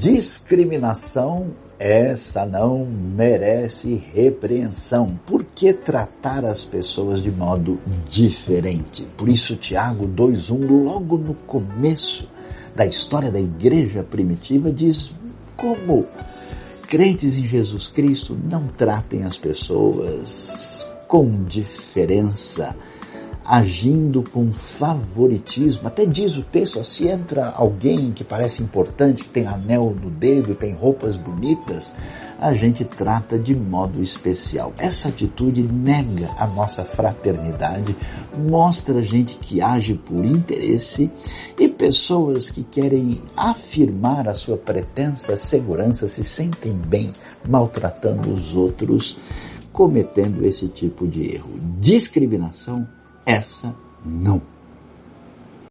discriminação, essa não merece repreensão. Por que tratar as pessoas de modo diferente? Por isso, Tiago 2,1, logo no começo da história da igreja primitiva, diz como crentes em Jesus Cristo não tratem as pessoas com diferença agindo com favoritismo. Até diz o texto, se entra alguém que parece importante, que tem anel no dedo, tem roupas bonitas, a gente trata de modo especial. Essa atitude nega a nossa fraternidade, mostra gente que age por interesse e pessoas que querem afirmar a sua pretensa segurança se sentem bem maltratando os outros, cometendo esse tipo de erro. Discriminação essa não.